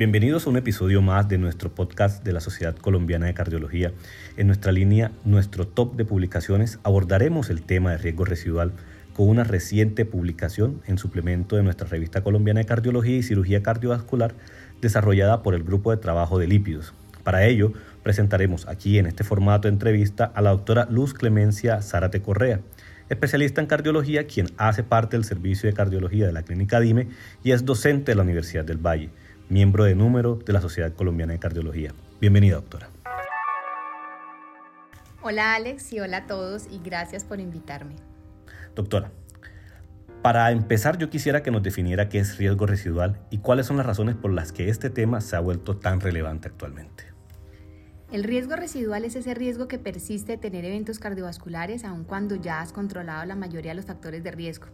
Bienvenidos a un episodio más de nuestro podcast de la Sociedad Colombiana de Cardiología. En nuestra línea, nuestro top de publicaciones, abordaremos el tema de riesgo residual con una reciente publicación en suplemento de nuestra revista colombiana de Cardiología y Cirugía Cardiovascular desarrollada por el Grupo de Trabajo de Lípidos. Para ello, presentaremos aquí en este formato de entrevista a la doctora Luz Clemencia Zárate Correa, especialista en cardiología, quien hace parte del servicio de cardiología de la Clínica DIME y es docente de la Universidad del Valle miembro de número de la Sociedad Colombiana de Cardiología. Bienvenida, doctora. Hola Alex y hola a todos y gracias por invitarme. Doctora, para empezar yo quisiera que nos definiera qué es riesgo residual y cuáles son las razones por las que este tema se ha vuelto tan relevante actualmente. El riesgo residual es ese riesgo que persiste de tener eventos cardiovasculares aun cuando ya has controlado la mayoría de los factores de riesgo,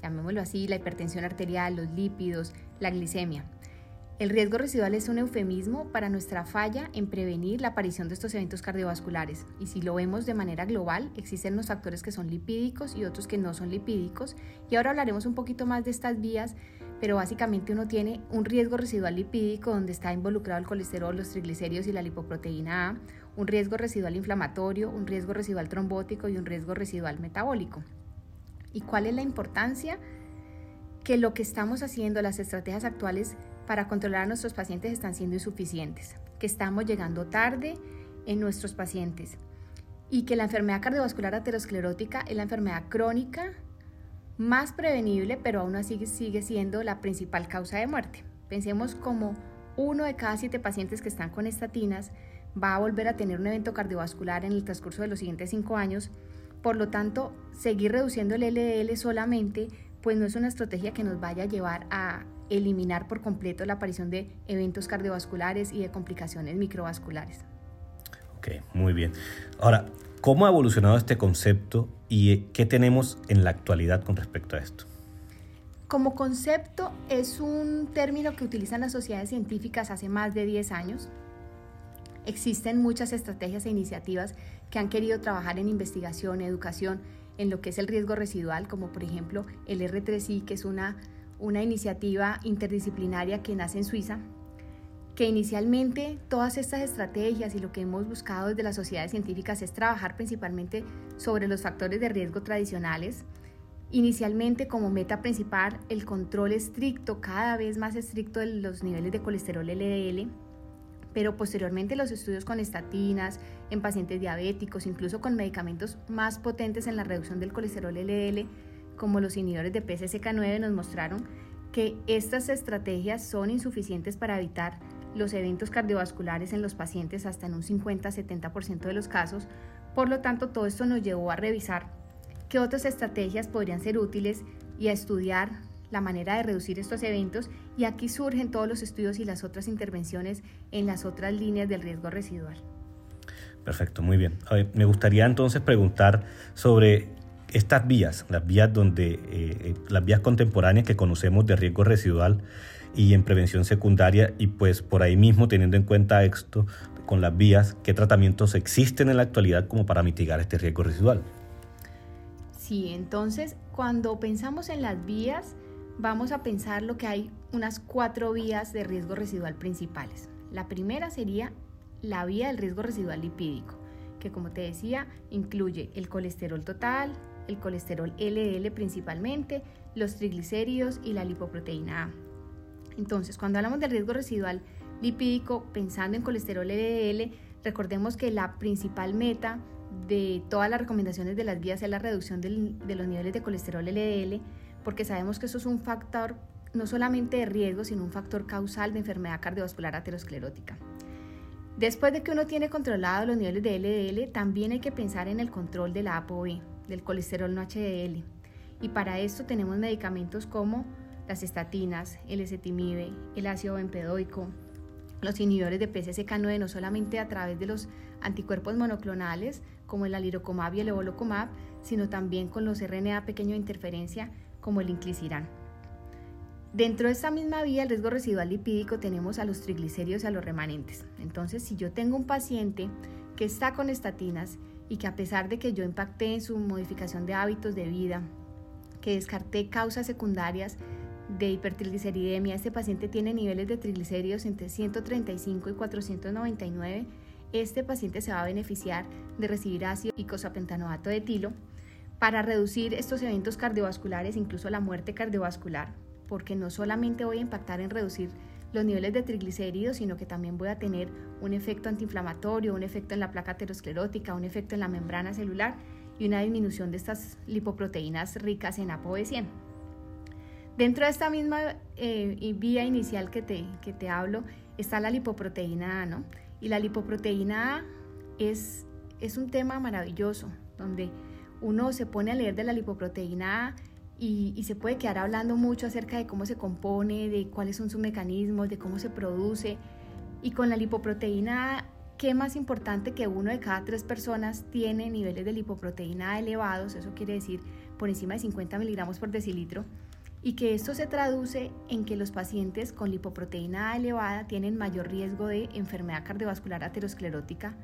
llamémoslo así, la hipertensión arterial, los lípidos, la glicemia. El riesgo residual es un eufemismo para nuestra falla en prevenir la aparición de estos eventos cardiovasculares. Y si lo vemos de manera global, existen unos factores que son lipídicos y otros que no son lipídicos. Y ahora hablaremos un poquito más de estas vías, pero básicamente uno tiene un riesgo residual lipídico donde está involucrado el colesterol, los triglicéridos y la lipoproteína A, un riesgo residual inflamatorio, un riesgo residual trombótico y un riesgo residual metabólico. ¿Y cuál es la importancia? Que lo que estamos haciendo, las estrategias actuales, para controlar a nuestros pacientes están siendo insuficientes, que estamos llegando tarde en nuestros pacientes y que la enfermedad cardiovascular aterosclerótica es la enfermedad crónica más prevenible, pero aún así sigue siendo la principal causa de muerte. Pensemos como uno de cada siete pacientes que están con estatinas va a volver a tener un evento cardiovascular en el transcurso de los siguientes cinco años. Por lo tanto, seguir reduciendo el LDL solamente, pues no es una estrategia que nos vaya a llevar a eliminar por completo la aparición de eventos cardiovasculares y de complicaciones microvasculares. Ok, muy bien. Ahora, ¿cómo ha evolucionado este concepto y qué tenemos en la actualidad con respecto a esto? Como concepto es un término que utilizan las sociedades científicas hace más de 10 años. Existen muchas estrategias e iniciativas que han querido trabajar en investigación, educación, en lo que es el riesgo residual, como por ejemplo el R3I, que es una una iniciativa interdisciplinaria que nace en Suiza, que inicialmente todas estas estrategias y lo que hemos buscado desde las sociedades científicas es trabajar principalmente sobre los factores de riesgo tradicionales, inicialmente como meta principal el control estricto, cada vez más estricto de los niveles de colesterol LDL, pero posteriormente los estudios con estatinas, en pacientes diabéticos, incluso con medicamentos más potentes en la reducción del colesterol LDL, como los inhibidores de PCSK9 nos mostraron que estas estrategias son insuficientes para evitar los eventos cardiovasculares en los pacientes hasta en un 50-70% de los casos. Por lo tanto, todo esto nos llevó a revisar qué otras estrategias podrían ser útiles y a estudiar la manera de reducir estos eventos y aquí surgen todos los estudios y las otras intervenciones en las otras líneas del riesgo residual. Perfecto, muy bien. me gustaría entonces preguntar sobre estas vías, las vías donde eh, eh, las vías contemporáneas que conocemos de riesgo residual y en prevención secundaria y pues por ahí mismo teniendo en cuenta esto con las vías, qué tratamientos existen en la actualidad como para mitigar este riesgo residual. Sí, entonces cuando pensamos en las vías vamos a pensar lo que hay unas cuatro vías de riesgo residual principales. La primera sería la vía del riesgo residual lipídico, que como te decía incluye el colesterol total, el colesterol LDL principalmente, los triglicéridos y la lipoproteína A. Entonces, cuando hablamos del riesgo residual lipídico, pensando en colesterol LDL, recordemos que la principal meta de todas las recomendaciones de las vías es la reducción de los niveles de colesterol LDL, porque sabemos que eso es un factor no solamente de riesgo, sino un factor causal de enfermedad cardiovascular aterosclerótica. Después de que uno tiene controlado los niveles de LDL, también hay que pensar en el control de la del colesterol no HDL. Y para esto tenemos medicamentos como las estatinas, el ezetimibe, el ácido bempedoico, los inhibidores de PCSK9, no solamente a través de los anticuerpos monoclonales como el alirocomab y el evolocumab, sino también con los RNA pequeño de interferencia como el inclisiran. Dentro de esta misma vía, el riesgo residual lipídico, tenemos a los triglicéridos y a los remanentes. Entonces, si yo tengo un paciente que está con estatinas y que a pesar de que yo impacté en su modificación de hábitos de vida, que descarté causas secundarias de hipertrigliceridemia, este paciente tiene niveles de triglicéridos entre 135 y 499, este paciente se va a beneficiar de recibir ácido icosapentanoato de etilo para reducir estos eventos cardiovasculares, incluso la muerte cardiovascular, porque no solamente voy a impactar en reducir los niveles de triglicéridos, sino que también voy a tener un efecto antiinflamatorio, un efecto en la placa aterosclerótica, un efecto en la membrana celular y una disminución de estas lipoproteínas ricas en ApoB100. Dentro de esta misma eh, vía inicial que te, que te hablo está la lipoproteína A, ¿no? Y la lipoproteína A es, es un tema maravilloso, donde uno se pone a leer de la lipoproteína A y, se puede quedar hablando mucho acerca de cómo se compone, de cuáles son sus mecanismos, de cómo se produce. Y con la lipoproteína A, ¿qué más importante que uno de cada tres personas tiene niveles de lipoproteína elevados? Eso quiere decir por encima de 50 miligramos por decilitro y que esto se traduce en que los pacientes con lipoproteína elevada tienen mayor riesgo de enfermedad cardiovascular aterosclerótica,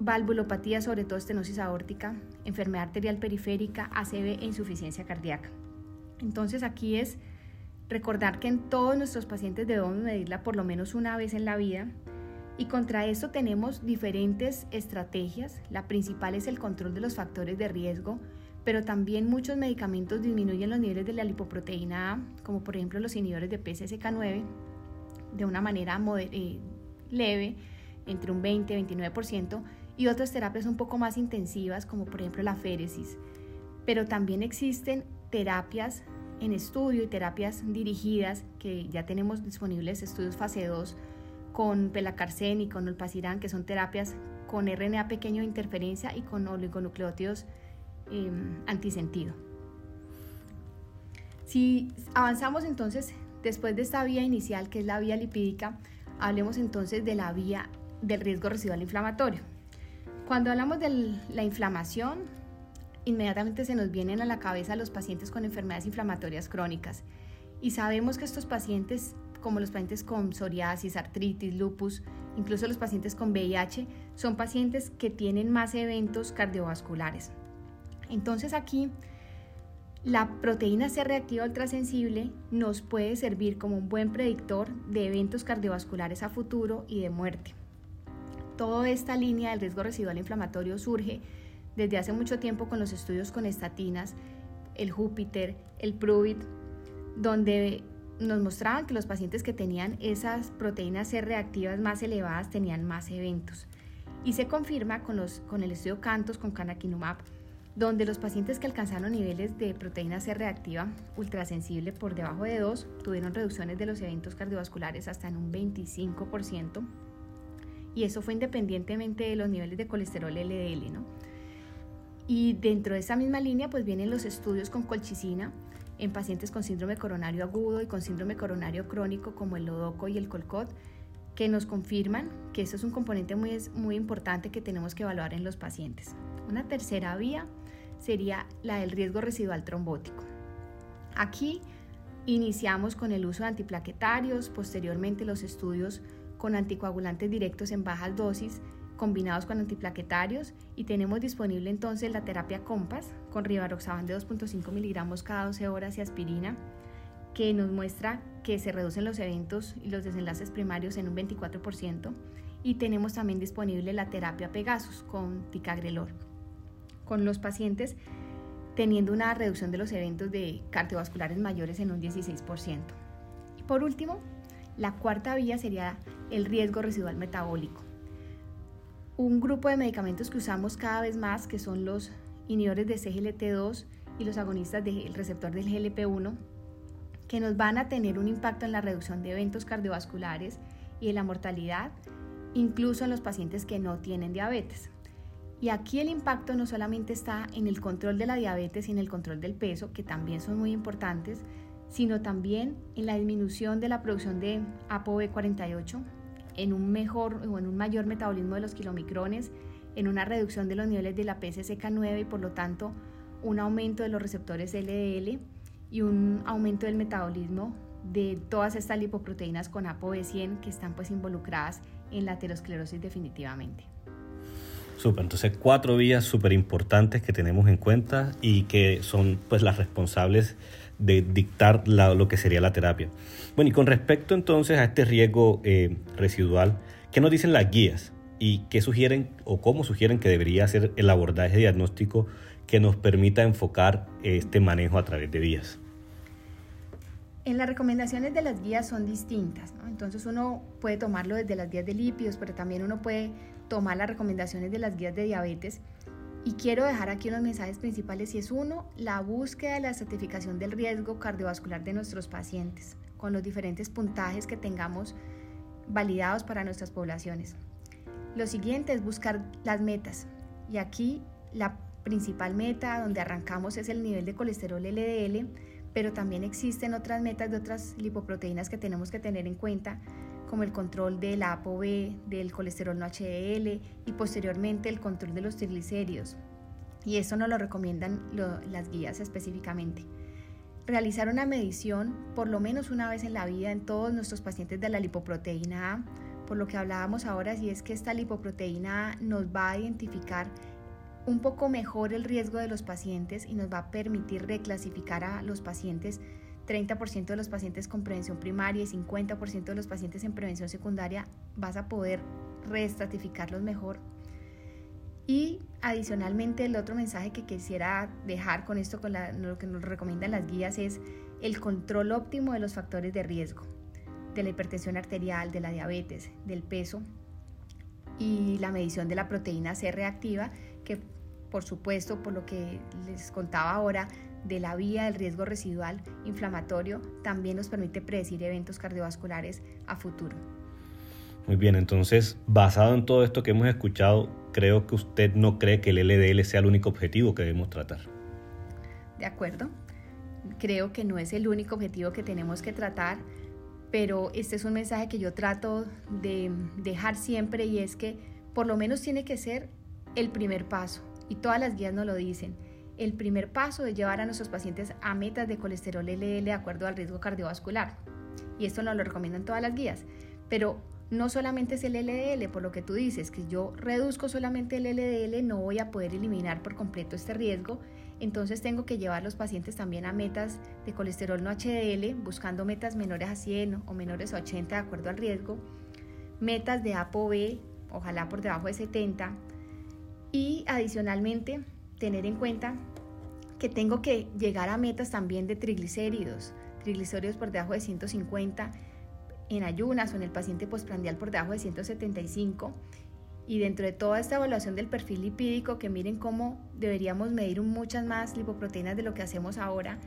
valvulopatía, sobre todo estenosis aórtica, enfermedad arterial periférica, ACV e insuficiencia cardíaca. Entonces aquí es recordar que en todos nuestros pacientes debemos medirla por lo menos una vez en la vida y contra esto tenemos diferentes estrategias. La principal es el control de los factores de riesgo, pero también muchos medicamentos disminuyen los niveles de la lipoproteína A, como por ejemplo los inhibidores de PCSK9, de una manera eh, leve, entre un 20 y 29%, y otras terapias un poco más intensivas, como por ejemplo la féresis. Pero también existen terapias en estudio y terapias dirigidas, que ya tenemos disponibles estudios fase 2 con pelacarsen y con olpasiran, que son terapias con RNA pequeño de interferencia y con oligonucleótidos Em, antisentido. Si avanzamos entonces después de esta vía inicial que es la vía lipídica, hablemos entonces de la vía del riesgo residual inflamatorio. Cuando hablamos de la inflamación, inmediatamente se nos vienen a la cabeza los pacientes con enfermedades inflamatorias crónicas y sabemos que estos pacientes, como los pacientes con psoriasis, artritis, lupus, incluso los pacientes con VIH, son pacientes que tienen más eventos cardiovasculares. Entonces aquí la proteína C reactiva ultrasensible nos puede servir como un buen predictor de eventos cardiovasculares a futuro y de muerte. Toda esta línea del riesgo residual inflamatorio surge desde hace mucho tiempo con los estudios con estatinas, el Júpiter, el Pruvit, donde nos mostraban que los pacientes que tenían esas proteínas C reactivas más elevadas tenían más eventos. Y se confirma con, los, con el estudio Cantos con canakinumab donde los pacientes que alcanzaron niveles de proteína C reactiva ultrasensible por debajo de 2 tuvieron reducciones de los eventos cardiovasculares hasta en un 25%, y eso fue independientemente de los niveles de colesterol LDL, ¿no? Y dentro de esa misma línea pues vienen los estudios con colchicina en pacientes con síndrome coronario agudo y con síndrome coronario crónico como el Lodoco y el Colcot, que nos confirman que eso es un componente muy, muy importante que tenemos que evaluar en los pacientes. Una tercera vía sería la del riesgo residual trombótico. Aquí iniciamos con el uso de antiplaquetarios, posteriormente los estudios con anticoagulantes directos en bajas dosis combinados con antiplaquetarios y tenemos disponible entonces la terapia COMPAS con rivaroxaban de 2.5 miligramos cada 12 horas y aspirina que nos muestra que se reducen los eventos y los desenlaces primarios en un 24% y tenemos también disponible la terapia Pegasus con ticagrelor con los pacientes teniendo una reducción de los eventos de cardiovasculares mayores en un 16%. Y por último, la cuarta vía sería el riesgo residual metabólico. Un grupo de medicamentos que usamos cada vez más, que son los inhibidores de CGLT2 y los agonistas del receptor del GLP1, que nos van a tener un impacto en la reducción de eventos cardiovasculares y en la mortalidad, incluso en los pacientes que no tienen diabetes. Y aquí el impacto no solamente está en el control de la diabetes y en el control del peso, que también son muy importantes, sino también en la disminución de la producción de ApoB48, en un mejor o en un mayor metabolismo de los kilomicrones, en una reducción de los niveles de la PCSK9 y por lo tanto un aumento de los receptores LDL y un aumento del metabolismo de todas estas lipoproteínas con ApoB100 que están pues involucradas en la aterosclerosis definitivamente. Súper, entonces cuatro vías súper importantes que tenemos en cuenta y que son pues las responsables de dictar lo que sería la terapia. Bueno, y con respecto entonces a este riesgo eh, residual, ¿qué nos dicen las guías? ¿Y qué sugieren o cómo sugieren que debería ser el abordaje diagnóstico que nos permita enfocar este manejo a través de vías? En las recomendaciones de las guías son distintas, entonces uno puede tomarlo desde las guías de lípidos, pero también uno puede tomar las recomendaciones de las guías de diabetes. Y quiero dejar aquí unos mensajes principales y es uno, la búsqueda de la certificación del riesgo cardiovascular de nuestros pacientes, con los diferentes puntajes que tengamos validados para nuestras poblaciones. Lo siguiente es buscar las metas. Y aquí la principal meta donde arrancamos es el nivel de colesterol LDL, pero también existen otras metas de otras lipoproteínas que tenemos que tener en cuenta, como el control del ApoB, del colesterol no HDL y posteriormente el control de los triglicéridos. Y eso nos lo recomiendan las guías específicamente. Realizar una medición por lo menos una vez en la vida en todos nuestros pacientes de la lipoproteína A, por lo que hablábamos ahora, si es que esta lipoproteína A nos va a identificar un poco mejor el riesgo de los pacientes y nos va a permitir reclasificar a los pacientes 30% de los pacientes con prevención primaria y 50% de los pacientes en prevención secundaria, vas a poder reestratificarlos mejor. Y adicionalmente el otro mensaje que quisiera dejar con esto, con lo que nos recomiendan las guías, es el control óptimo de los factores de riesgo, de la hipertensión arterial, de la diabetes, del peso y la medición de la proteína C reactiva, que por supuesto, por lo que les contaba ahora, de la vía del riesgo residual inflamatorio también nos permite predecir eventos cardiovasculares a futuro. Muy bien, entonces, basado en todo esto que hemos escuchado, creo que usted no cree que el LDL sea el único objetivo que debemos tratar. De acuerdo, creo que no es el único objetivo que tenemos que tratar, pero este es un mensaje que yo trato de dejar siempre y es que por lo menos tiene que ser el primer paso, y todas las guías nos lo dicen el primer paso es llevar a nuestros pacientes a metas de colesterol LDL de acuerdo al riesgo cardiovascular. Y esto nos lo recomiendan todas las guías. Pero no solamente es el LDL, por lo que tú dices, que yo reduzco solamente el LDL, no voy a poder eliminar por completo este riesgo. Entonces tengo que llevar a los pacientes también a metas de colesterol no HDL, buscando metas menores a 100 o menores a 80 de acuerdo al riesgo. Metas de ApoB, ojalá por debajo de 70. Y adicionalmente tener en cuenta que tengo que llegar a metas también de triglicéridos, triglicéridos por debajo de 150 en ayunas o en el paciente postprandial por debajo de 175. Y dentro de toda esta evaluación del perfil lipídico, que miren cómo deberíamos medir muchas más lipoproteínas de lo que hacemos ahora,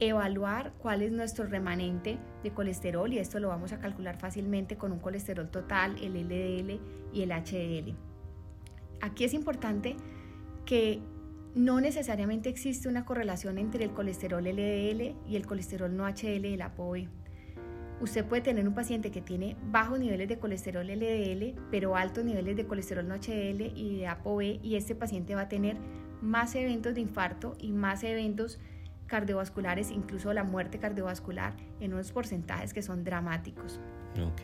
evaluar cuál es nuestro remanente de colesterol y esto lo vamos a calcular fácilmente con un colesterol total, el LDL y el HDL. Aquí es importante que no necesariamente existe una correlación entre el colesterol LDL y el colesterol no HDL de la ApoB. Usted puede tener un paciente que tiene bajos niveles de colesterol LDL, pero altos niveles de colesterol no HDL y de ApoB, y este paciente va a tener más eventos de infarto y más eventos cardiovasculares, incluso la muerte cardiovascular, en unos porcentajes que son dramáticos. Ok.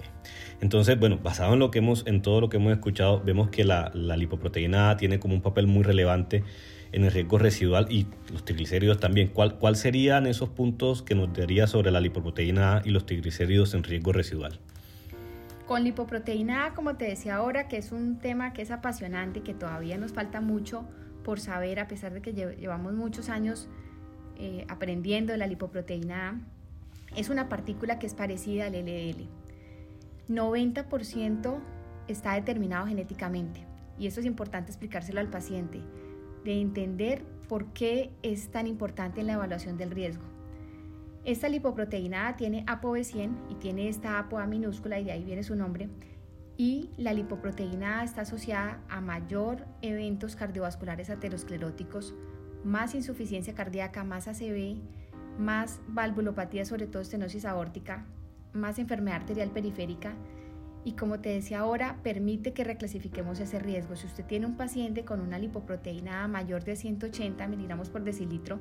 Entonces, bueno, basado en lo que hemos, en todo lo que hemos escuchado, vemos que la, la lipoproteína A tiene como un papel muy relevante en el riesgo residual y los triglicéridos también. ¿Cuál, ¿Cuál serían esos puntos que nos daría sobre la lipoproteína A y los triglicéridos en riesgo residual? Con lipoproteína A, como te decía ahora, que es un tema que es apasionante, que todavía nos falta mucho por saber, a pesar de que llevamos muchos años eh, aprendiendo de la lipoproteína A, es una partícula que es parecida al LDL. 90% está determinado genéticamente y eso es importante explicárselo al paciente de entender por qué es tan importante en la evaluación del riesgo. Esta lipoproteína tiene ApoB100 y tiene esta ApoA minúscula y de ahí viene su nombre. Y la lipoproteína está asociada a mayor eventos cardiovasculares ateroscleróticos, más insuficiencia cardíaca, más ACV, más valvulopatía, sobre todo estenosis aórtica, más enfermedad arterial periférica y como te decía ahora, permite que reclasifiquemos ese riesgo. Si usted tiene un paciente con una lipoproteína mayor de 180 miligramos por decilitro,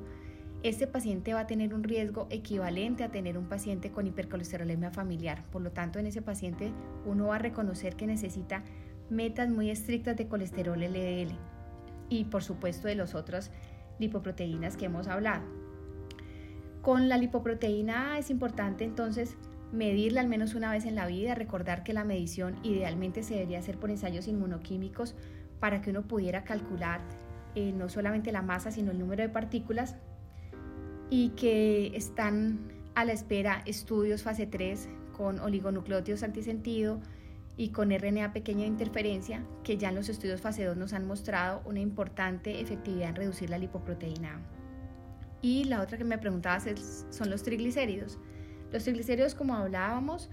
este paciente va a tener un riesgo equivalente a tener un paciente con hipercolesterolemia familiar. Por lo tanto, en ese paciente uno va a reconocer que necesita metas muy estrictas de colesterol LDL y por supuesto de las otras lipoproteínas que hemos hablado. Con la lipoproteína A es importante entonces medirla al menos una vez en la vida, recordar que la medición idealmente se debería hacer por ensayos inmunoquímicos para que uno pudiera calcular eh, no solamente la masa, sino el número de partículas y que están a la espera estudios fase 3 con oligonucleótidos antisentido y con RNA pequeña de interferencia, que ya en los estudios fase 2 nos han mostrado una importante efectividad en reducir la lipoproteína. Y la otra que me preguntabas son los triglicéridos. Los triglicéridos, como hablábamos,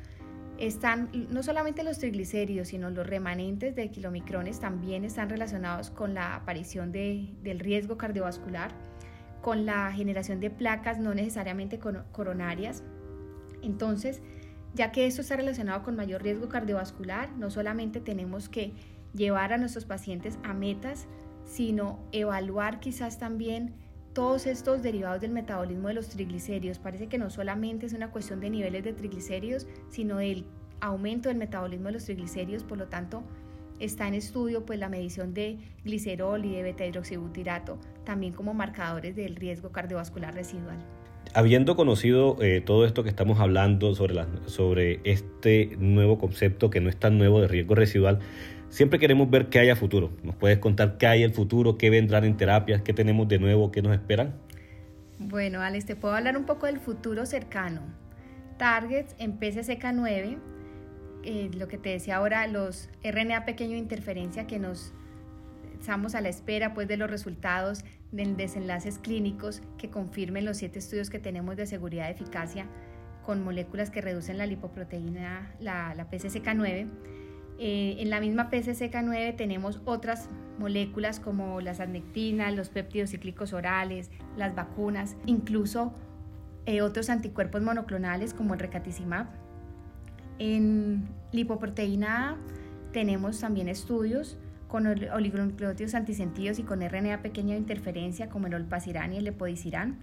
están no solamente los triglicéridos, sino los remanentes de kilomicrones también están relacionados con la aparición de, del riesgo cardiovascular, con la generación de placas no necesariamente coronarias. Entonces, ya que esto está relacionado con mayor riesgo cardiovascular, no solamente tenemos que llevar a nuestros pacientes a metas, sino evaluar quizás también todos estos derivados del metabolismo de los triglicéridos. Parece que no solamente es una cuestión de niveles de triglicéridos, sino del aumento del metabolismo de los triglicéridos, por lo tanto, está en estudio pues la medición de glicerol y de beta hidroxibutirato, también como marcadores del riesgo cardiovascular residual. Habiendo conocido eh, todo esto que estamos hablando sobre, sobre este nuevo concepto que no es tan nuevo de riesgo residual, siempre queremos ver qué hay a futuro. ¿Nos puedes contar qué hay el futuro, qué vendrán en terapias, qué tenemos de nuevo, qué nos esperan? Bueno, Alex, te puedo hablar un poco del futuro cercano. Targets en PCSK9, eh, lo que te decía ahora, los RNA pequeño interferencia que nos estamos a la espera pues de los resultados de desenlaces clínicos que confirmen los siete estudios que tenemos de seguridad y eficacia con moléculas que reducen la lipoproteína, la, la PCSK9 eh, en la misma PCSK9 tenemos otras moléculas como las adnectinas, los péptidos cíclicos orales, las vacunas, incluso eh, otros anticuerpos monoclonales como el recatizimab. En lipoproteína A tenemos también estudios con oligonucleótidos antisentidos y con RNA pequeña de interferencia como el olpacirán y el lepodicirán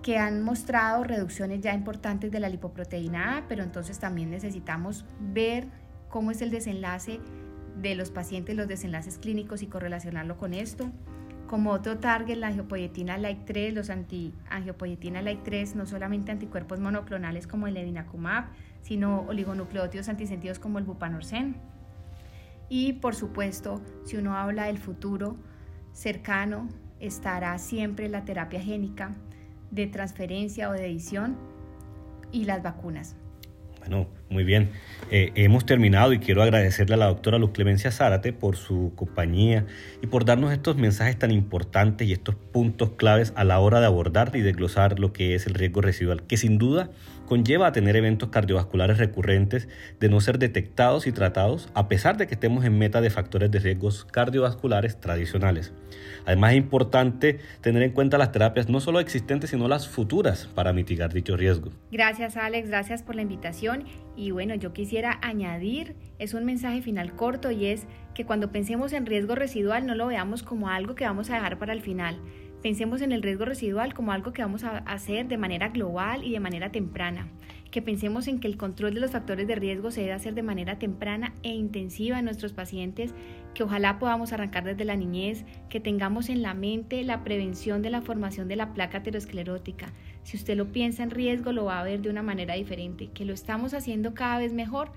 que han mostrado reducciones ya importantes de la lipoproteína A, pero entonces también necesitamos ver cómo es el desenlace de los pacientes, los desenlaces clínicos y correlacionarlo con esto. Como otro target, la angiopoyetina like 3, los anti-angiopoyetina like 3, no solamente anticuerpos monoclonales como el evinacumab, sino oligonucleótidos antisentidos como el bupanorsen. Y por supuesto, si uno habla del futuro cercano, estará siempre la terapia génica de transferencia o de edición y las vacunas. Bueno, muy bien. Eh, hemos terminado y quiero agradecerle a la doctora Luz Clemencia Zárate por su compañía y por darnos estos mensajes tan importantes y estos puntos claves a la hora de abordar y desglosar lo que es el riesgo residual, que sin duda conlleva a tener eventos cardiovasculares recurrentes de no ser detectados y tratados a pesar de que estemos en meta de factores de riesgos cardiovasculares tradicionales. Además es importante tener en cuenta las terapias no solo existentes sino las futuras para mitigar dicho riesgo. Gracias Alex, gracias por la invitación y bueno, yo quisiera añadir, es un mensaje final corto y es que cuando pensemos en riesgo residual no lo veamos como algo que vamos a dejar para el final Pensemos en el riesgo residual como algo que vamos a hacer de manera global y de manera temprana. Que pensemos en que el control de los factores de riesgo se debe hacer de manera temprana e intensiva en nuestros pacientes, que ojalá podamos arrancar desde la niñez, que tengamos en la mente la prevención de la formación de la placa aterosclerótica. Si usted lo piensa en riesgo, lo va a ver de una manera diferente, que lo estamos haciendo cada vez mejor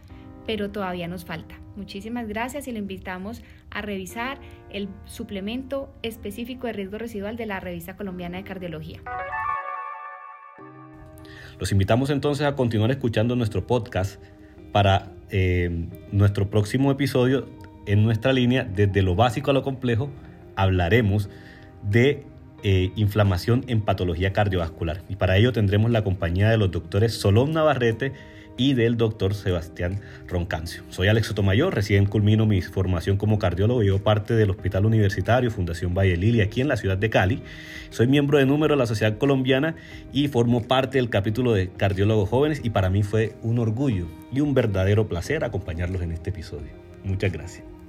pero todavía nos falta. Muchísimas gracias y lo invitamos a revisar el suplemento específico de riesgo residual de la Revista Colombiana de Cardiología. Los invitamos entonces a continuar escuchando nuestro podcast para eh, nuestro próximo episodio en nuestra línea, desde lo básico a lo complejo, hablaremos de eh, inflamación en patología cardiovascular. Y para ello tendremos la compañía de los doctores Solón Navarrete y del doctor Sebastián Roncancio. Soy Alex Sotomayor, recién culmino mi formación como cardiólogo, llevo parte del Hospital Universitario Fundación Valle Lili aquí en la ciudad de Cali. Soy miembro de número de la Sociedad Colombiana y formo parte del capítulo de Cardiólogos Jóvenes y para mí fue un orgullo y un verdadero placer acompañarlos en este episodio. Muchas gracias.